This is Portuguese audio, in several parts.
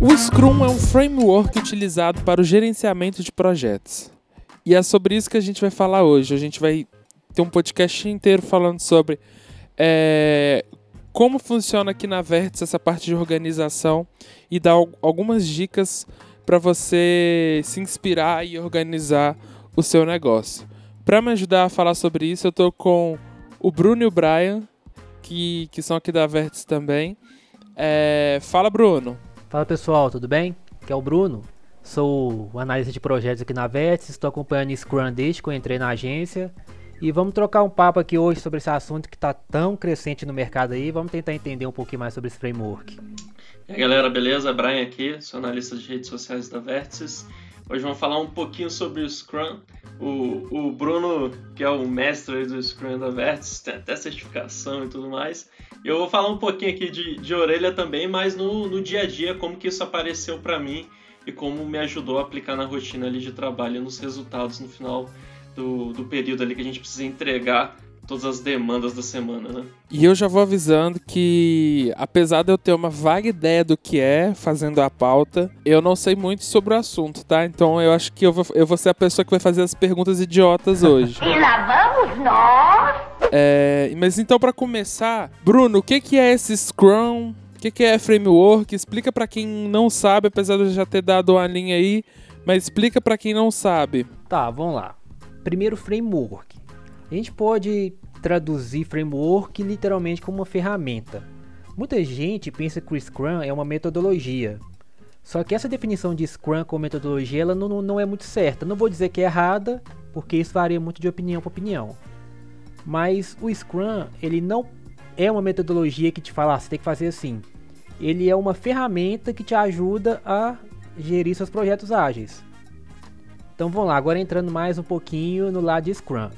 O Scrum é um framework utilizado para o gerenciamento de projetos. E é sobre isso que a gente vai falar hoje. A gente vai ter um podcast inteiro falando sobre é, como funciona aqui na Vértice essa parte de organização e dar algumas dicas para você se inspirar e organizar o seu negócio. Para me ajudar a falar sobre isso, eu estou com o Bruno e o Brian, que, que são aqui da Vértice também. É, fala, Bruno. Fala pessoal, tudo bem? Aqui é o Bruno. Sou analista de projetos aqui na Vértice, estou acompanhando Scrum desde que eu entrei na agência. E vamos trocar um papo aqui hoje sobre esse assunto que está tão crescente no mercado aí. Vamos tentar entender um pouquinho mais sobre esse framework. E aí galera, beleza? Brian aqui, sou analista de redes sociais da Vértices. Hoje vamos falar um pouquinho sobre o Scrum. O, o Bruno, que é o mestre do Scrum da Vértices, tem até certificação e tudo mais. Eu vou falar um pouquinho aqui de, de orelha também, mas no, no dia a dia, como que isso apareceu para mim e como me ajudou a aplicar na rotina ali de trabalho nos resultados no final do, do período ali que a gente precisa entregar todas as demandas da semana, né? E eu já vou avisando que, apesar de eu ter uma vaga ideia do que é fazendo a pauta, eu não sei muito sobre o assunto, tá? Então eu acho que eu vou, eu vou ser a pessoa que vai fazer as perguntas idiotas hoje. e lá vamos nós! É, mas então, para começar, Bruno, o que, que é esse Scrum? O que, que é framework? Explica para quem não sabe, apesar de eu já ter dado uma linha aí, mas explica para quem não sabe. Tá, vamos lá. Primeiro, framework. A gente pode traduzir framework literalmente como uma ferramenta. Muita gente pensa que o Scrum é uma metodologia. Só que essa definição de Scrum como metodologia ela não, não é muito certa. Não vou dizer que é errada, porque isso varia muito de opinião para opinião. Mas o Scrum, ele não é uma metodologia que te fala, ah, você tem que fazer assim. Ele é uma ferramenta que te ajuda a gerir seus projetos ágeis. Então vamos lá, agora entrando mais um pouquinho no lado de Scrum.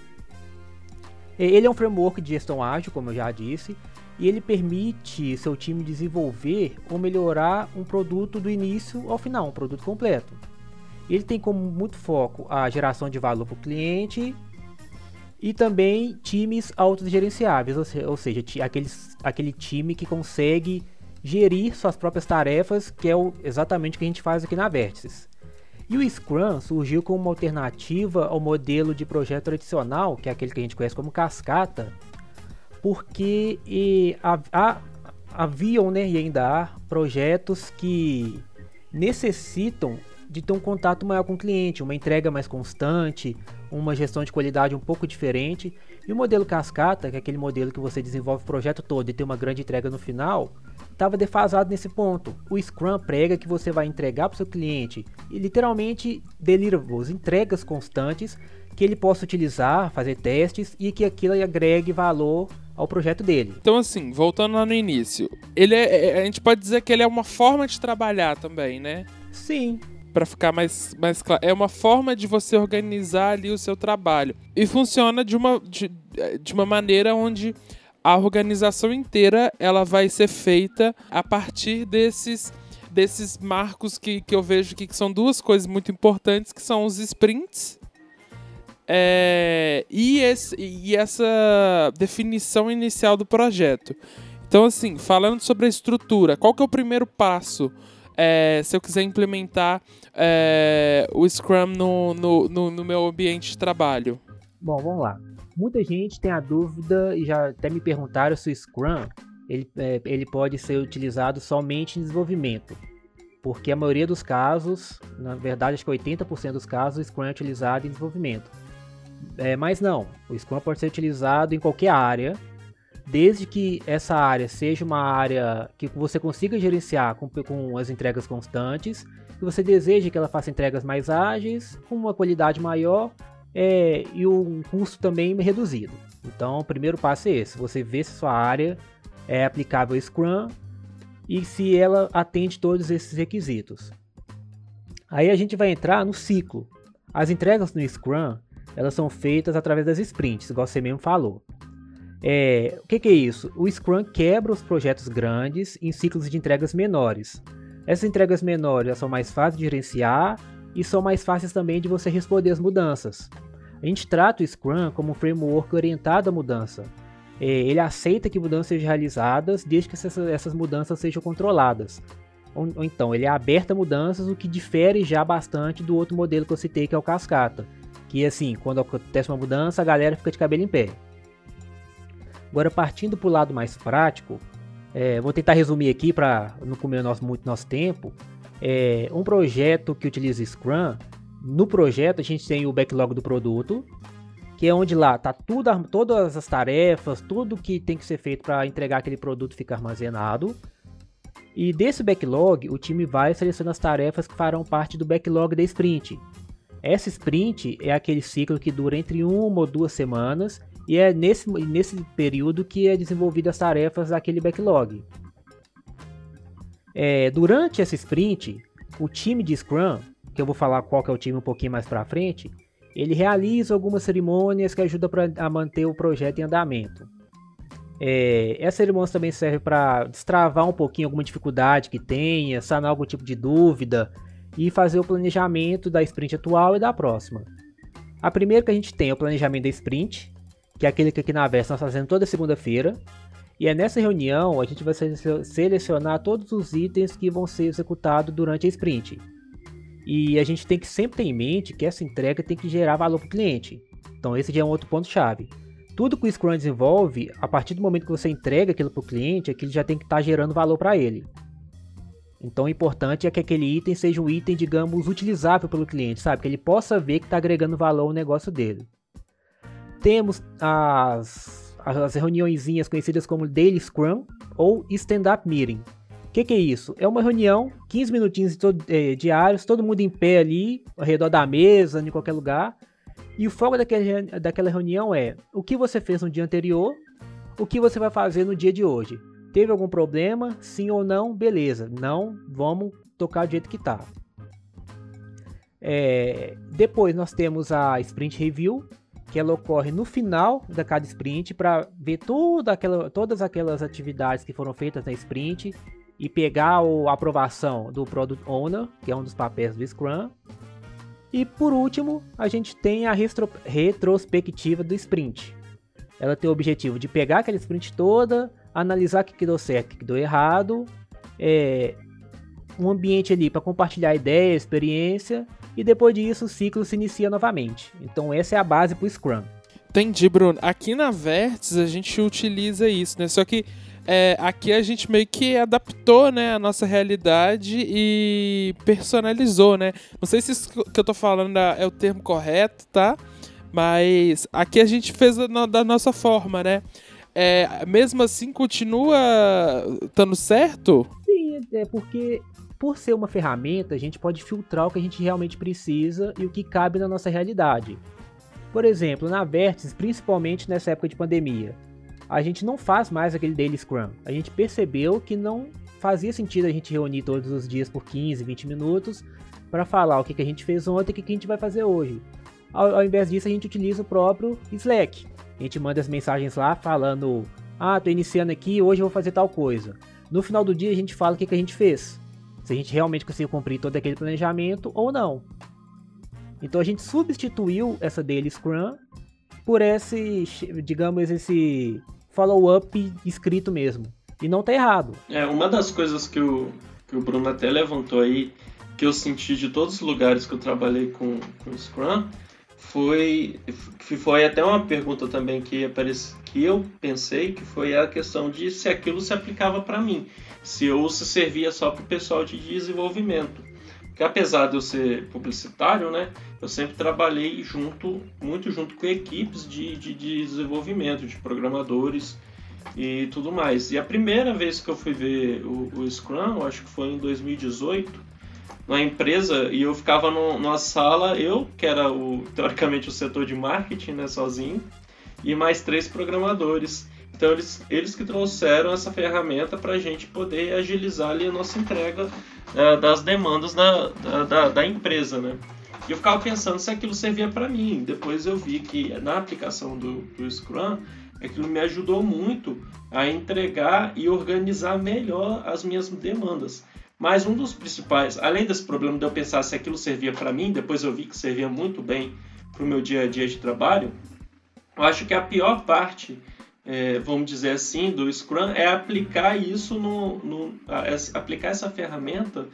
Ele é um framework de gestão ágil, como eu já disse, e ele permite seu time desenvolver ou melhorar um produto do início ao final, um produto completo. Ele tem como muito foco a geração de valor para o cliente e também times autogerenciáveis, ou seja, aqueles, aquele time que consegue gerir suas próprias tarefas, que é o, exatamente o que a gente faz aqui na Vértices. E o Scrum surgiu como uma alternativa ao modelo de projeto tradicional, que é aquele que a gente conhece como cascata, porque e, a, a, haviam né, e ainda há projetos que necessitam de ter um contato maior com o cliente, uma entrega mais constante, uma gestão de qualidade um pouco diferente. E o modelo cascata, que é aquele modelo que você desenvolve o projeto todo e tem uma grande entrega no final, estava defasado nesse ponto. O Scrum prega que você vai entregar para o seu cliente e literalmente deliverables, entregas constantes que ele possa utilizar, fazer testes e que aquilo agregue valor ao projeto dele. Então assim, voltando lá no início, ele é, é a gente pode dizer que ele é uma forma de trabalhar também, né? Sim, para ficar mais, mais claro. É uma forma de você organizar ali o seu trabalho. E funciona de uma, de, de uma maneira onde a organização inteira ela vai ser feita a partir desses desses marcos que, que eu vejo que, que são duas coisas muito importantes que são os sprints é, e, esse, e essa definição inicial do projeto. Então, assim, falando sobre a estrutura, qual que é o primeiro passo é, se eu quiser implementar é, o Scrum no, no, no, no meu ambiente de trabalho? Bom, vamos lá. Muita gente tem a dúvida e já até me perguntaram se o Scrum ele, é, ele pode ser utilizado somente em desenvolvimento. Porque a maioria dos casos, na verdade acho que 80% dos casos, o Scrum é utilizado em desenvolvimento. É, mas não, o Scrum pode ser utilizado em qualquer área, desde que essa área seja uma área que você consiga gerenciar com, com as entregas constantes, que você deseje que ela faça entregas mais ágeis, com uma qualidade maior é, e um custo também reduzido. Então, o primeiro passo é esse: você vê se sua área é aplicável Scrum e se ela atende todos esses requisitos. Aí a gente vai entrar no ciclo. As entregas no Scrum elas são feitas através das sprints, igual você mesmo falou. É, o que, que, é isso? O Scrum quebra os projetos grandes em ciclos de entregas menores. Essas entregas menores são mais fáceis de gerenciar e são mais fáceis também de você responder às mudanças. A gente trata o Scrum como um framework orientado à mudança. é, ele aceita que mudanças sejam realizadas desde que essas, mudanças sejam controladas. Ou, então, ele é aberto a mudanças, o que difere já bastante do outro modelo que eu citei, que é o cascata. Que assim, quando acontece uma mudança, a galera fica de cabelo em pé. Agora, partindo para o lado mais prático, é, vou tentar resumir aqui para não comer nosso, muito nosso tempo. É, um projeto que utiliza Scrum, no projeto a gente tem o backlog do produto, que é onde lá tá tudo, todas as tarefas, tudo que tem que ser feito para entregar aquele produto fica armazenado. E desse backlog, o time vai selecionando as tarefas que farão parte do backlog da sprint. Essa sprint é aquele ciclo que dura entre uma ou duas semanas e é nesse, nesse período que é desenvolvido as tarefas daquele backlog. É, durante essa sprint, o time de Scrum, que eu vou falar qual que é o time um pouquinho mais para frente, ele realiza algumas cerimônias que ajudam pra, a manter o projeto em andamento. É, essa cerimônia também serve para destravar um pouquinho alguma dificuldade que tenha, sanar algum tipo de dúvida e fazer o planejamento da sprint atual e da próxima. A primeira que a gente tem é o planejamento da sprint, que é aquele que aqui na Versa nós fazemos toda segunda-feira. E é nessa reunião a gente vai selecionar todos os itens que vão ser executados durante a sprint. E a gente tem que sempre ter em mente que essa entrega tem que gerar valor para o cliente. Então esse já é um outro ponto-chave. Tudo que o Scrum desenvolve, a partir do momento que você entrega aquilo para o cliente, aquilo já tem que estar tá gerando valor para ele. Então o importante é que aquele item seja um item, digamos, utilizável pelo cliente, sabe? Que ele possa ver que está agregando valor ao negócio dele. Temos as, as reuniõezinhas conhecidas como Daily Scrum ou Stand-Up Meeting, que, que é isso? É uma reunião, 15 minutinhos todo, é, diários, todo mundo em pé ali, ao redor da mesa, em qualquer lugar. E o foco daquela, daquela reunião é o que você fez no dia anterior, o que você vai fazer no dia de hoje. Teve algum problema? Sim ou não? Beleza. Não, vamos tocar do jeito que tá. É, depois nós temos a Sprint Review, que ela ocorre no final da cada sprint para ver toda aquela, todas aquelas atividades que foram feitas na sprint e pegar a aprovação do Product Owner, que é um dos papéis do Scrum. E por último, a gente tem a retro retrospectiva do sprint. Ela tem o objetivo de pegar aquela sprint toda, analisar o que, deu certo, o que deu errado, é, um ambiente ali para compartilhar ideia, experiência, e depois disso o ciclo se inicia novamente. Então essa é a base para o Scrum. Entendi, Bruno. Aqui na Vertex a gente utiliza isso, né? Só que é, aqui a gente meio que adaptou, né, a nossa realidade e personalizou, né? Não sei se isso que eu tô falando é o termo correto, tá? Mas aqui a gente fez da nossa forma, né? É, mesmo assim, continua estando certo? Sim, é porque por ser uma ferramenta, a gente pode filtrar o que a gente realmente precisa e o que cabe na nossa realidade. Por exemplo, na Vertex, principalmente nessa época de pandemia, a gente não faz mais aquele daily scrum. A gente percebeu que não fazia sentido a gente reunir todos os dias por 15, 20 minutos para falar o que, que a gente fez ontem e o que, que a gente vai fazer hoje. Ao, ao, invés disso, a gente utiliza o próprio Slack. A gente manda as mensagens lá falando: Ah, tô iniciando aqui, hoje eu vou fazer tal coisa. No final do dia, a gente fala o que, que a gente fez. Se a gente realmente conseguiu cumprir todo aquele planejamento ou não. Então a gente substituiu essa Daily Scrum por esse, digamos, esse follow-up escrito mesmo. E não tá errado. É, uma das coisas que o, que o Bruno até levantou aí, que eu senti de todos os lugares que eu trabalhei com, com Scrum, foi, foi até uma pergunta também que, apareci, que eu pensei, que foi a questão de se aquilo se aplicava para mim, se ou se servia só para o pessoal de desenvolvimento. Porque apesar de eu ser publicitário, né, eu sempre trabalhei junto, muito junto com equipes de, de, de desenvolvimento, de programadores e tudo mais. E a primeira vez que eu fui ver o, o Scrum, acho que foi em 2018, na empresa, e eu ficava no, numa sala, eu, que era o, teoricamente o setor de marketing, né, sozinho, e mais três programadores. Então eles, eles que trouxeram essa ferramenta para a gente poder agilizar ali a nossa entrega uh, das demandas da, da, da, empresa, né? E eu ficava pensando se aquilo servia para mim. Depois eu vi que na aplicação do, do Scrum, aquilo me ajudou muito a entregar e organizar melhor as minhas demandas. Mas um dos principais, além desse problema de eu pensar se aquilo servia para mim, depois eu vi que servia muito bem para o meu dia a dia de trabalho, eu acho que a pior parte é, vamos dizer assim, do Scrum é aplicar isso no, no aplicar essa ferramenta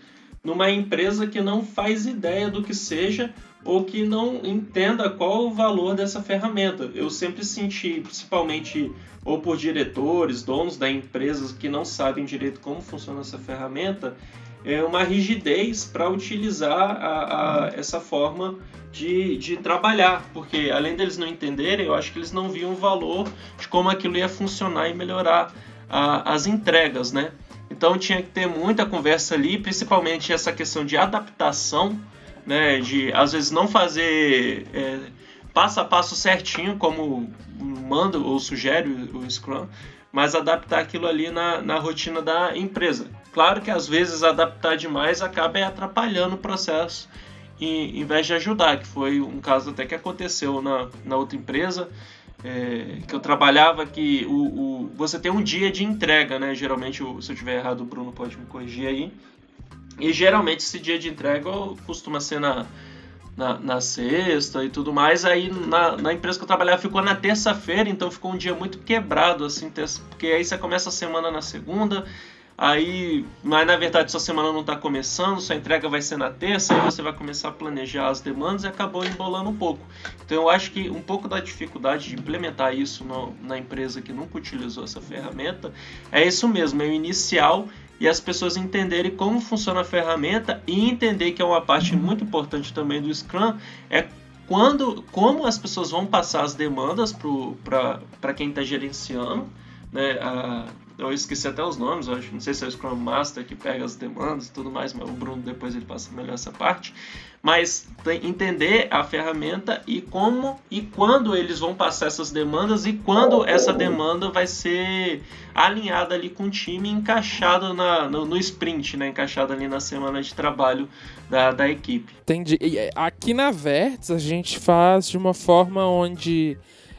numa empresa que não faz ideia do que seja ou que não entenda qual o valor dessa ferramenta. Eu sempre senti, principalmente ou por diretores, donos da empresas que não sabem direito como funciona essa ferramenta, é uma rigidez para utilizar a, a, essa forma de, de trabalhar, porque além deles não entenderem, eu acho que eles não viam o valor de como aquilo ia funcionar e melhorar a, as entregas, né? Então tinha que ter muita conversa ali, principalmente essa questão de adaptação, né? De às vezes não fazer é, passo a passo certinho, como manda ou sugere o Scrum, mas adaptar aquilo ali na, na rotina da empresa. Claro que às vezes adaptar demais acaba atrapalhando o processo em, em vez de ajudar, que foi um caso até que aconteceu na, na outra empresa é, que eu trabalhava que o, o, você tem um dia de entrega, né? Geralmente, se eu estiver errado, o Bruno pode me corrigir aí. E geralmente esse dia de entrega costuma ser na, na, na sexta e tudo mais. Aí na, na, empresa que eu trabalhava ficou na terça-feira, então ficou um dia muito quebrado, assim, porque aí você começa a semana na segunda, Aí, mas na verdade sua semana não está começando, sua entrega vai ser na terça, aí você vai começar a planejar as demandas e acabou embolando um pouco. Então eu acho que um pouco da dificuldade de implementar isso no, na empresa que nunca utilizou essa ferramenta é isso mesmo, é o inicial e as pessoas entenderem como funciona a ferramenta e entender que é uma parte muito importante também do Scrum é quando, como as pessoas vão passar as demandas para quem está gerenciando né, a, eu esqueci até os nomes, eu acho, não sei se é o Scrum Master que pega as demandas e tudo mais, mas o Bruno depois ele passa melhor essa parte. Mas entender a ferramenta e como e quando eles vão passar essas demandas e quando essa demanda vai ser alinhada ali com o time, encaixada na, no, no, sprint, né? Encaixada ali na semana de trabalho da, da equipe. Entendi. É, aqui na Verts a gente faz de uma forma onde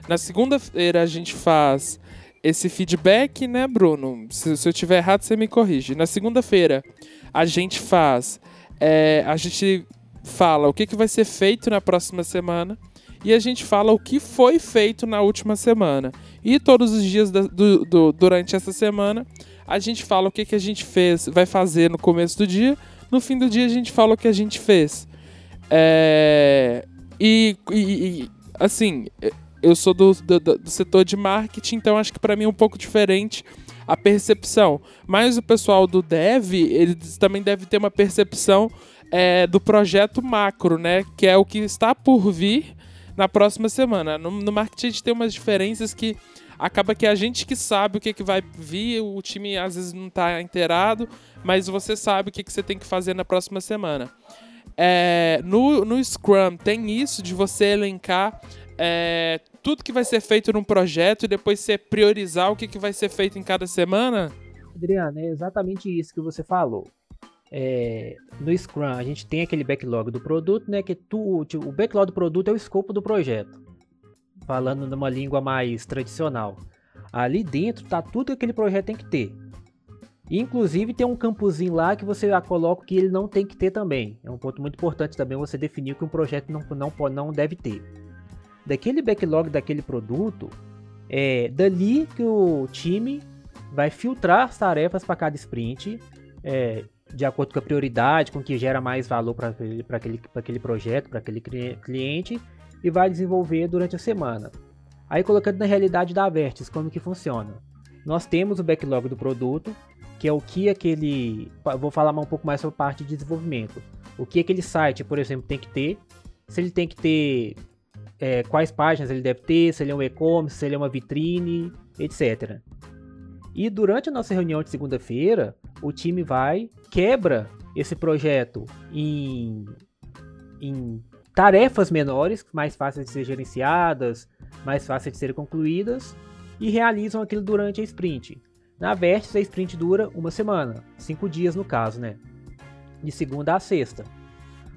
na segunda-feira a gente faz esse feedback, né, Bruno? Se, se eu tiver errado, você me corrige. Na segunda-feira, a gente faz. É, a gente fala o que, que vai ser feito na próxima semana e a gente fala o que foi feito na última semana. E todos os dias da, do, do, durante essa semana, a gente fala o que, que a gente fez, vai fazer no começo do dia. No fim do dia, a gente fala o que a gente fez. É, e, e, e assim, eu sou do, do, do setor de marketing, então acho que para mim é um pouco diferente a percepção. Mas o pessoal do dev, eles também deve ter uma percepção é, do projeto macro, né? Que é o que está por vir na próxima semana. No, no marketing a gente tem umas diferenças que acaba que a gente que sabe o que, que vai vir, o time às vezes não está inteirado, mas você sabe o que, que você tem que fazer na próxima semana. É, no, no Scrum tem isso de você elencar é, tudo que vai ser feito num projeto e depois você priorizar o que, que vai ser feito em cada semana? Adriano, é exatamente isso que você falou. É, no Scrum, a gente tem aquele backlog do produto, né? Que tu, tipo, o backlog do produto é o escopo do projeto. Falando numa língua mais tradicional. Ali dentro tá tudo que aquele projeto tem que ter. Inclusive tem um campozinho lá que você coloca que ele não tem que ter também. É um ponto muito importante também você definir que um projeto não, não, não deve ter daquele backlog daquele produto, é dali que o time vai filtrar as tarefas para cada sprint, é, de acordo com a prioridade, com o que gera mais valor para aquele, aquele, aquele projeto, para aquele cliente, e vai desenvolver durante a semana. Aí colocando na realidade da Vertex, como que funciona? Nós temos o backlog do produto, que é o que aquele. Vou falar um pouco mais sobre a parte de desenvolvimento. O que aquele site, por exemplo, tem que ter. Se ele tem que ter é, quais páginas ele deve ter, se ele é um e-commerce, se ele é uma vitrine, etc. E durante a nossa reunião de segunda-feira, o time vai, quebra esse projeto em, em tarefas menores, mais fáceis de ser gerenciadas, mais fáceis de serem concluídas, e realizam aquilo durante a sprint. Na Vertex, a sprint dura uma semana, cinco dias no caso, né? De segunda a sexta.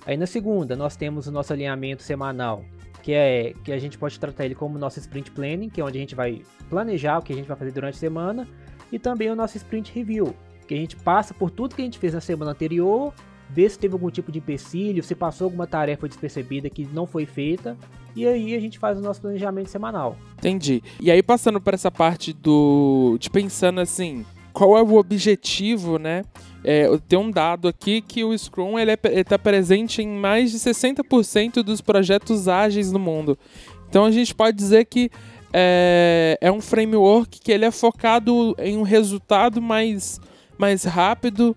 Aí na segunda, nós temos o nosso alinhamento semanal, que é que a gente pode tratar ele como nosso sprint planning, que é onde a gente vai planejar o que a gente vai fazer durante a semana, e também o nosso sprint review, que a gente passa por tudo que a gente fez na semana anterior, vê se teve algum tipo de empecilho, se passou alguma tarefa despercebida que não foi feita, e aí a gente faz o nosso planejamento semanal. Entendi. E aí passando para essa parte do de pensando assim, qual é o objetivo, né? É, tem um dado aqui que o Scrum ele está presente em mais de 60% dos projetos ágeis no mundo. Então a gente pode dizer que é, é um framework que ele é focado em um resultado mais, mais rápido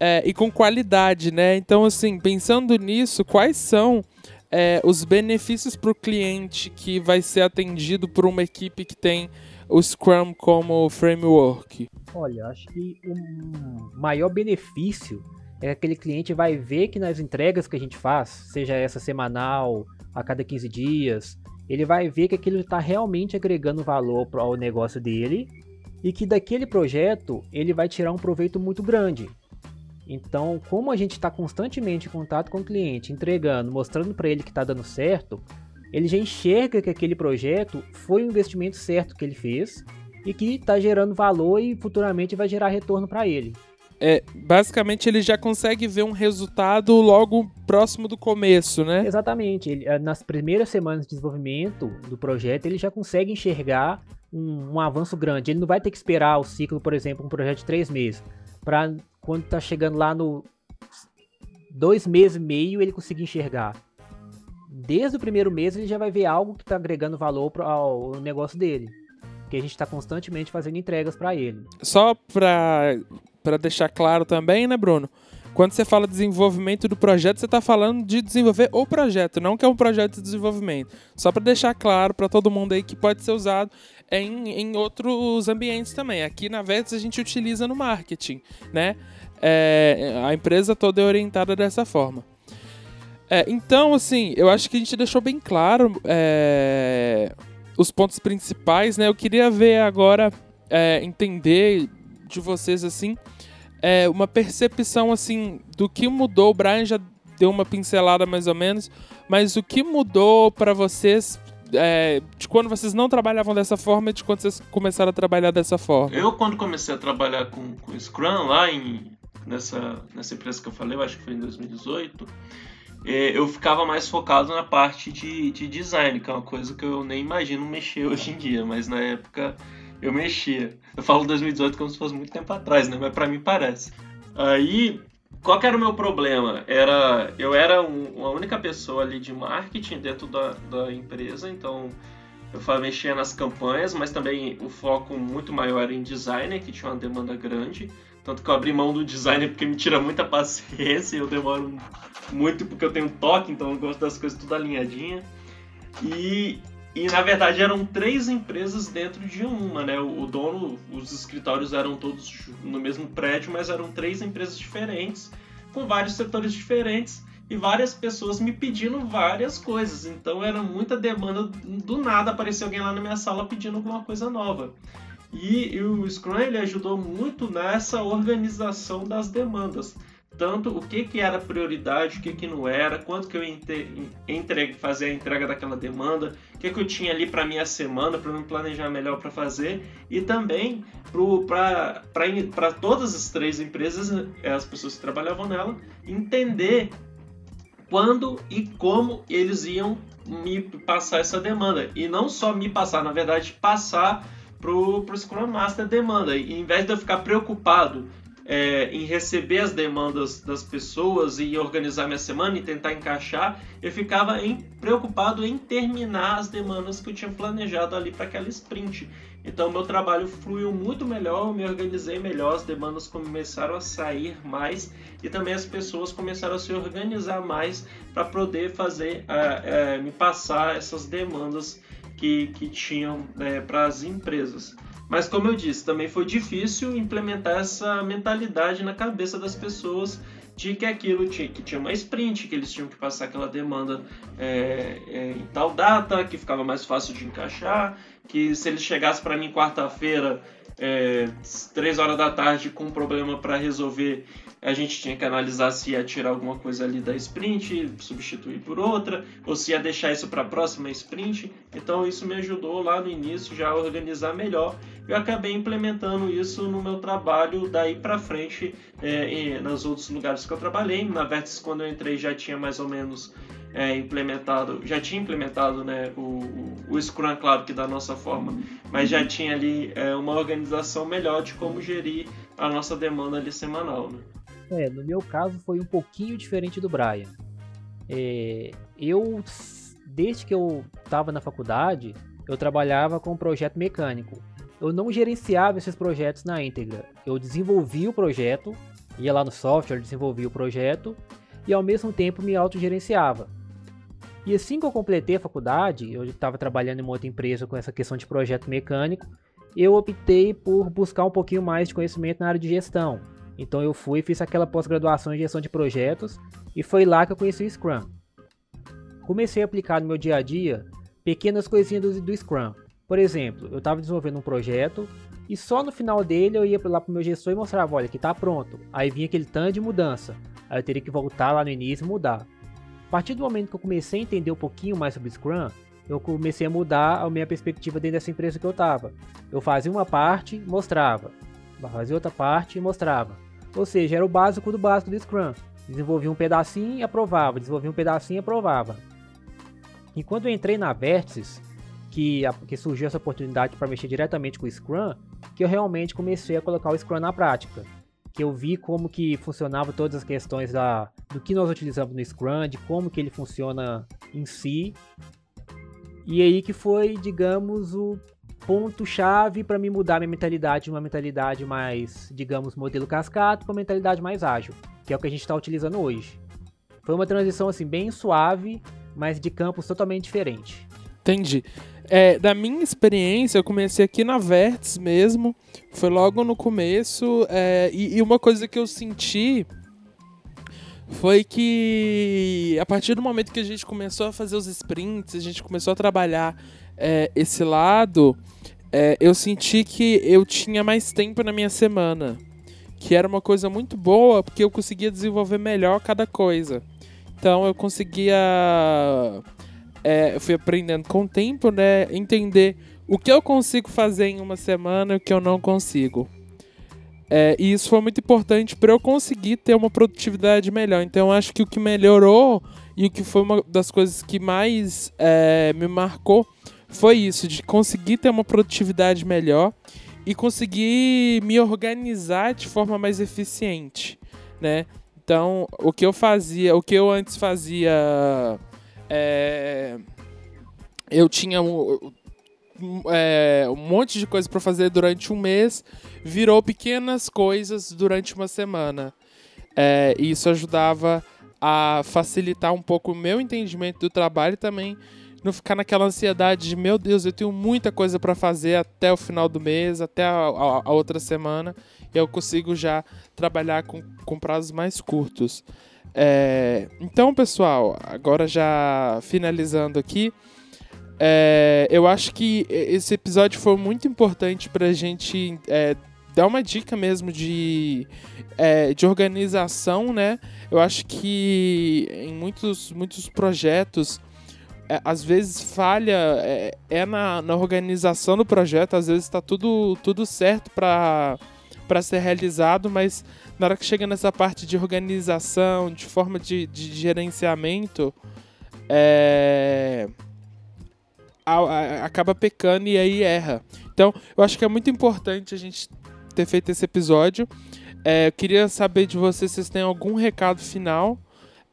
é, e com qualidade, né? Então, assim, pensando nisso, quais são é, os benefícios para o cliente que vai ser atendido por uma equipe que tem o Scrum como framework? Olha, acho que o maior benefício é que aquele cliente vai ver que nas entregas que a gente faz, seja essa semanal, a cada 15 dias, ele vai ver que aquilo está realmente agregando valor ao negócio dele e que daquele projeto ele vai tirar um proveito muito grande. Então, como a gente está constantemente em contato com o cliente, entregando, mostrando para ele que está dando certo, ele já enxerga que aquele projeto foi o investimento certo que ele fez e que está gerando valor e futuramente vai gerar retorno para ele é, basicamente ele já consegue ver um resultado logo próximo do começo, né? Exatamente. Ele, eh, nas primeiras semanas de desenvolvimento do projeto, ele já consegue enxergar um, um avanço grande. Ele não vai ter que esperar o ciclo, por exemplo, um projeto de três meses, para quando está chegando lá no dois meses e meio ele conseguir enxergar. Desde o primeiro mês ele já vai ver algo que está agregando valor ao negócio dele que a gente está constantemente fazendo entregas para ele. Só para deixar claro também, né, Bruno? Quando você fala desenvolvimento do projeto, você está falando de desenvolver o projeto, não que é um projeto de desenvolvimento. Só para deixar claro para todo mundo aí que pode ser usado em, em outros ambientes também. Aqui na Vetis a gente utiliza no marketing, né? É, a empresa toda é orientada dessa forma. É, então, assim, eu acho que a gente deixou bem claro é, os pontos principais, né? Eu queria ver agora, é, entender de vocês, assim, é, uma percepção, assim, do que mudou. O Brian já deu uma pincelada mais ou menos, mas o que mudou para vocês é, de quando vocês não trabalhavam dessa forma e de quando vocês começaram a trabalhar dessa forma? Eu, quando comecei a trabalhar com, com Scrum lá em, nessa, nessa empresa que eu falei, eu acho que foi em 2018 é, eu ficava mais focado na parte de, de design, que é uma coisa que eu nem imagino mexer hoje em dia, mas na época eu mexia. Eu falo 2018 como se fosse muito tempo atrás, né? Mas para mim parece. Aí, qual era o meu problema? Era, eu era um, uma única pessoa ali de marketing dentro da, da empresa, então eu mexia nas campanhas, mas também o foco muito maior em design, que tinha uma demanda grande. Tanto que eu abri mão do designer porque me tira muita paciência e eu demoro muito porque eu tenho toque, então eu gosto das coisas tudo alinhadinha. E, e na verdade eram três empresas dentro de uma, né? O, o dono, os escritórios eram todos no mesmo prédio, mas eram três empresas diferentes, com vários setores diferentes e várias pessoas me pedindo várias coisas. Então era muita demanda, do nada aparecia alguém lá na minha sala pedindo alguma coisa nova. E, e o Scrum ele ajudou muito nessa organização das demandas. Tanto o que, que era prioridade, o que, que não era, quanto que eu entre, fazer a entrega daquela demanda, o que, que eu tinha ali para minha semana, para me planejar melhor para fazer, e também para todas as três empresas, eh, as pessoas que trabalhavam nela, entender quando e como eles iam me passar essa demanda. E não só me passar, na verdade, passar pro, pro Scrum Master demanda. E em vez de eu ficar preocupado é, em receber as demandas das pessoas e organizar minha semana e tentar encaixar, eu ficava em, preocupado em terminar as demandas que eu tinha planejado ali para aquela sprint. Então meu trabalho fluiu muito melhor, eu me organizei melhor, as demandas começaram a sair mais e também as pessoas começaram a se organizar mais para poder fazer, é, é, me passar essas demandas que, que tinham é, para as empresas. Mas como eu disse, também foi difícil implementar essa mentalidade na cabeça das pessoas de que aquilo tinha que tinha uma sprint, que eles tinham que passar aquela demanda é, é, em tal data, que ficava mais fácil de encaixar, que se eles chegassem para mim quarta-feira, é, três horas da tarde, com um problema para resolver, a gente tinha que analisar se ia tirar alguma coisa ali da sprint, substituir por outra, ou se ia deixar isso para a próxima sprint. Então isso me ajudou lá no início já a organizar melhor. Eu acabei implementando isso no meu trabalho daí para frente, é, nos outros lugares que eu trabalhei. Na Vertex, quando eu entrei, já tinha mais ou menos é, implementado, já tinha implementado né, o, o, Scrum, claro que da nossa forma, mas já tinha ali é, uma organização melhor de como gerir a nossa demanda ali semanal. Né? É, no meu caso foi um pouquinho diferente do Brian. É, eu, desde que eu estava na faculdade, eu trabalhava com um projeto mecânico. Eu não gerenciava esses projetos na íntegra. Eu desenvolvia o projeto, ia lá no software, desenvolvia o projeto e ao mesmo tempo me autogerenciava. E assim que eu completei a faculdade, eu estava trabalhando em uma outra empresa com essa questão de projeto mecânico, eu optei por buscar um pouquinho mais de conhecimento na área de gestão. Então eu fui, fiz aquela pós-graduação em gestão de projetos e foi lá que eu conheci o Scrum. Comecei a aplicar no meu dia a dia pequenas coisinhas do, do Scrum. Por exemplo, eu estava desenvolvendo um projeto e só no final dele eu ia lá para o meu gestor e mostrava, olha, que está pronto. Aí vinha aquele tanto de mudança. Aí eu teria que voltar lá no início e mudar. A partir do momento que eu comecei a entender um pouquinho mais sobre Scrum, eu comecei a mudar a minha perspectiva dentro dessa empresa que eu estava. Eu fazia uma parte, mostrava. Fazia outra parte e mostrava. Ou seja, era o básico do básico do Scrum. Desenvolvia um pedacinho e aprovava, desenvolvia um pedacinho e aprovava. E quando eu entrei na Vértices, que, que surgiu essa oportunidade para mexer diretamente com o Scrum, que eu realmente comecei a colocar o Scrum na prática. Que eu vi como que funcionava todas as questões da, do que nós utilizamos no Scrum, de como que ele funciona em si. E aí que foi, digamos, o ponto-chave para me mudar minha mentalidade de uma mentalidade mais, digamos, modelo cascata para uma mentalidade mais ágil, que é o que a gente está utilizando hoje. Foi uma transição assim bem suave, mas de campos totalmente diferente. Entendi. É, da minha experiência, eu comecei aqui na Verts mesmo, foi logo no começo, é, e, e uma coisa que eu senti foi que a partir do momento que a gente começou a fazer os sprints, a gente começou a trabalhar é, esse lado, é, eu senti que eu tinha mais tempo na minha semana. Que era uma coisa muito boa, porque eu conseguia desenvolver melhor cada coisa. Então eu conseguia. É, eu fui aprendendo com o tempo, né? Entender o que eu consigo fazer em uma semana e o que eu não consigo. É, e isso foi muito importante para eu conseguir ter uma produtividade melhor. Então, eu acho que o que melhorou e o que foi uma das coisas que mais é, me marcou foi isso, de conseguir ter uma produtividade melhor e conseguir me organizar de forma mais eficiente, né? Então, o que eu fazia, o que eu antes fazia, é, eu tinha um, é, um monte de coisa para fazer durante um mês, virou pequenas coisas durante uma semana. É, e isso ajudava a facilitar um pouco o meu entendimento do trabalho também não ficar naquela ansiedade de meu Deus, eu tenho muita coisa para fazer até o final do mês, até a, a, a, outra semana, e eu consigo já trabalhar com, com prazos mais curtos. É, então, pessoal, agora já finalizando aqui, é, eu acho que esse episódio foi muito importante para a gente é, dar uma dica mesmo de, é, de organização, né? Eu acho que em muitos, muitos projetos é, às vezes falha é, é na, na, organização do projeto, às vezes está tudo, tudo certo para ser realizado, mas na hora que chega nessa parte de organização, de forma de, de gerenciamento, é, a, a, acaba pecando e aí erra. Então, eu acho que é muito importante a gente ter feito esse episódio. É, eu queria saber de vocês se vocês têm algum recado final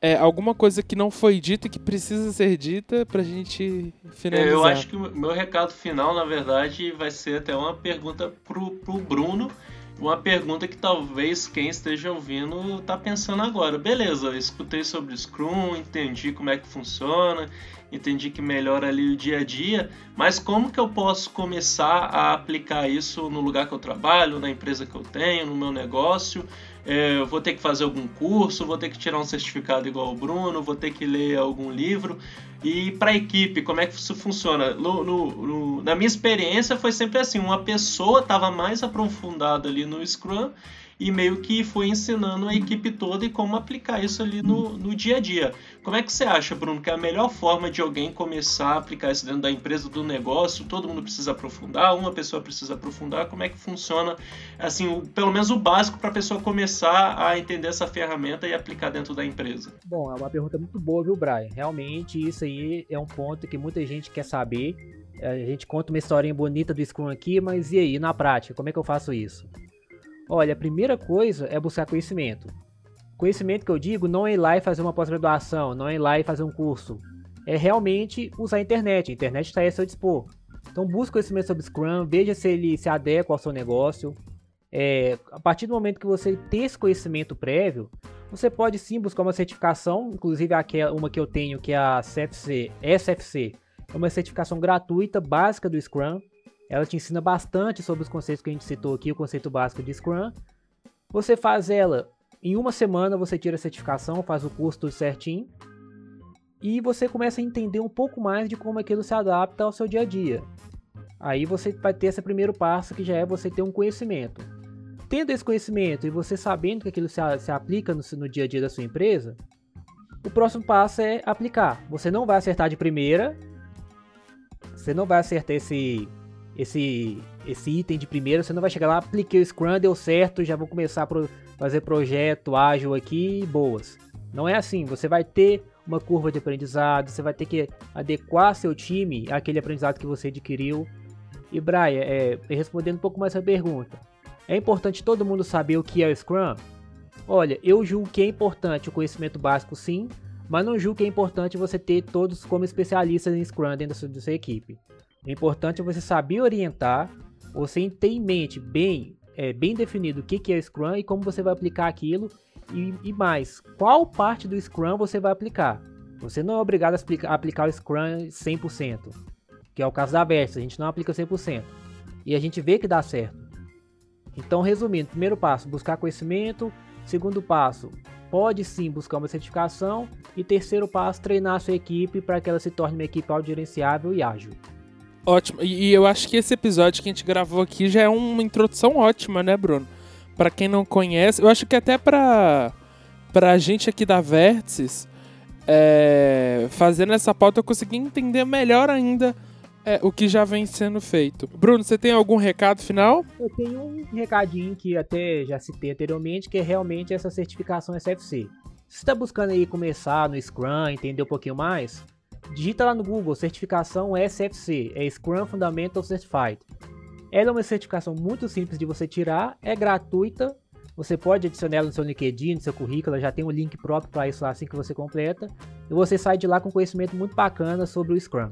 é, alguma coisa que não foi dita que precisa ser dita pra gente finalizar. É, eu acho que o meu recado final, na verdade, vai ser até uma pergunta pro, pro Bruno. Uma pergunta que talvez quem esteja ouvindo tá pensando agora. Beleza, eu escutei sobre Scrum, entendi como é que funciona, entendi que melhora ali o dia a dia, mas como que eu posso começar a aplicar isso no lugar que eu trabalho, na empresa que eu tenho, no meu negócio? É, vou ter que fazer algum curso, vou ter que tirar um certificado igual o Bruno, vou ter que ler algum livro. E para a equipe, como é que isso funciona? No, no, no, na minha experiência foi sempre assim, uma pessoa estava mais aprofundada ali no Scrum e meio que foi ensinando a equipe toda e como aplicar isso ali no, no dia a dia. Como é que você acha, Bruno, que é a melhor forma de alguém começar a aplicar isso dentro da empresa, do negócio? Todo mundo precisa aprofundar, uma pessoa precisa aprofundar. Como é que funciona, assim, o, pelo menos o básico para a pessoa começar a entender essa ferramenta e aplicar dentro da empresa? Bom, é uma pergunta muito boa, viu, Brian? Realmente, isso aí é um ponto que muita gente quer saber. A gente conta uma historinha bonita do Scrum aqui, mas e aí, na prática, como é que eu faço isso? Olha, a primeira coisa é buscar conhecimento. Conhecimento que eu digo não é ir lá e fazer uma pós-graduação, não é ir lá e fazer um curso. É realmente usar a internet. A internet está aí a seu dispor. Então busque conhecimento sobre Scrum, veja se ele se adequa ao seu negócio. É, a partir do momento que você tem esse conhecimento prévio, você pode sim buscar uma certificação, inclusive aquela, uma que eu tenho, que é a CFC, SFC. É uma certificação gratuita, básica do Scrum. Ela te ensina bastante sobre os conceitos que a gente citou aqui, o conceito básico de Scrum. Você faz ela em uma semana, você tira a certificação, faz o curso tudo certinho. E você começa a entender um pouco mais de como aquilo se adapta ao seu dia a dia. Aí você vai ter esse primeiro passo que já é você ter um conhecimento. Tendo esse conhecimento e você sabendo que aquilo se, se aplica no, no dia a dia da sua empresa, o próximo passo é aplicar. Você não vai acertar de primeira, você não vai acertar esse esse esse item de primeira, você não vai chegar lá, apliquei o Scrum, deu certo, já vou começar a pro, fazer projeto ágil aqui, boas. Não é assim, você vai ter uma curva de aprendizado, você vai ter que adequar seu time àquele aprendizado que você adquiriu. E Brian, é, respondendo um pouco mais essa pergunta, é importante todo mundo saber o que é o Scrum? Olha, eu julgo que é importante o conhecimento básico sim, mas não julgo que é importante você ter todos como especialistas em Scrum dentro da sua, da sua equipe. É importante você saber orientar, você ter em mente bem, é, bem definido o que, que é Scrum e como você vai aplicar aquilo e, e, mais, qual parte do Scrum você vai aplicar. Você não é obrigado a, a aplicar o Scrum 100%, que é o caso da Versa, a gente não aplica 100%. E a gente vê que dá certo. Então, resumindo, primeiro passo, buscar conhecimento. Segundo passo, pode sim buscar uma certificação. E terceiro passo, treinar a sua equipe para que ela se torne uma equipe autogerenciável e ágil. Ótimo. E eu acho que esse episódio que a gente gravou aqui já é uma introdução ótima, né, Bruno? Para quem não conhece, eu acho que até para pra gente aqui da Vértices, é, fazendo essa pauta eu consegui entender melhor ainda é, o que já vem sendo feito. Bruno, você tem algum recado final? Eu tenho um recadinho que até já citei anteriormente, que é realmente essa certificação SFC. Se está buscando aí começar no Scrum, entender um pouquinho mais, Digita lá no Google certificação SFC, é Scrum Fundamental Certified. Ela é uma certificação muito simples de você tirar, é gratuita. Você pode adicionar ela no seu LinkedIn, no seu currículo, já tem um link próprio para isso lá assim que você completa. E você sai de lá com conhecimento muito bacana sobre o Scrum.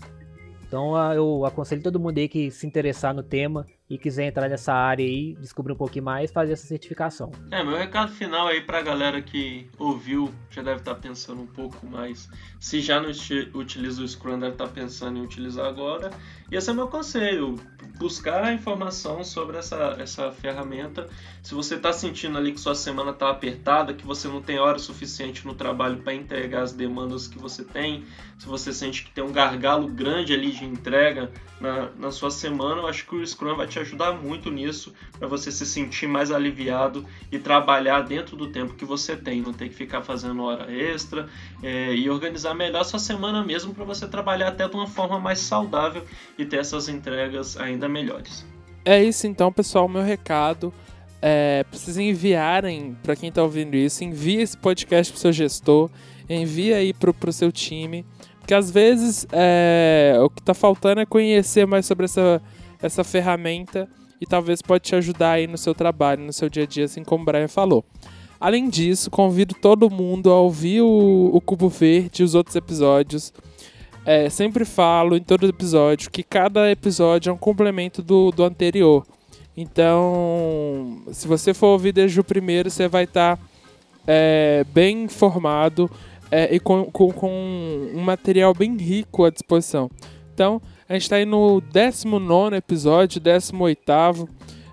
Então eu aconselho todo mundo aí que se interessar no tema e quiser entrar nessa área aí, descobrir um pouquinho mais, fazer essa certificação. É, meu recado final aí pra galera que ouviu, já deve estar tá pensando um pouco mais. Se já não utiliza o Scrum, deve estar tá pensando em utilizar agora. E esse é meu conselho, buscar informação sobre essa, essa ferramenta. Se você está sentindo ali que sua semana está apertada, que você não tem hora suficiente no trabalho para entregar as demandas que você tem, se você sente que tem um gargalo grande ali de entrega na, na sua semana, eu acho que o Scrum vai te ajudar muito nisso, para você se sentir mais aliviado e trabalhar dentro do tempo que você tem, não ter que ficar fazendo hora extra é, e organizar melhor sua semana mesmo para você trabalhar até de uma forma mais saudável e ter essas entregas ainda melhores. É isso então, pessoal, meu recado. É, precisa enviarem, para quem está ouvindo isso, envie esse podcast para seu gestor, envie aí para o seu time, porque às vezes é, o que está faltando é conhecer mais sobre essa essa ferramenta e talvez pode te ajudar aí no seu trabalho, no seu dia a dia, assim como o Brian falou. Além disso, convido todo mundo a ouvir o, o Cubo Verde e os outros episódios. É, sempre falo em todo episódio que cada episódio é um complemento do, do anterior. Então, se você for ouvir desde o primeiro, você vai estar tá, é, bem informado é, e com, com, com um material bem rico à disposição. Então, a gente está aí no 19 episódio, 18,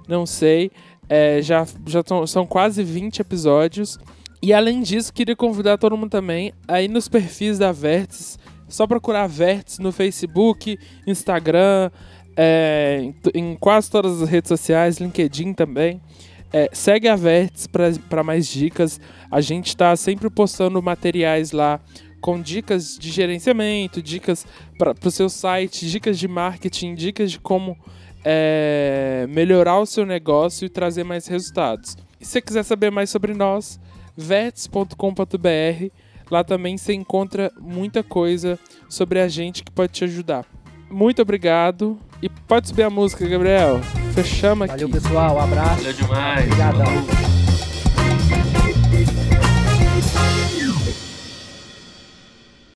não sei. É, já já tão, são quase 20 episódios. E além disso, queria convidar todo mundo também aí nos perfis da Vértice. Só procurar Vértice no Facebook, Instagram, é, em, quase todas as redes sociais, LinkedIn também. É, segue a Verts para mais dicas. A gente está sempre postando materiais lá com dicas de gerenciamento, dicas para o seu site, dicas de marketing, dicas de como é, melhorar o seu negócio e trazer mais resultados. E se você quiser saber mais sobre nós, vets.com.br. Lá também você encontra muita coisa sobre a gente que pode te ajudar. Muito obrigado. E pode subir a música, Gabriel. Fechamos aqui. Valeu, pessoal. Um abraço. Valeu demais. Obrigadão.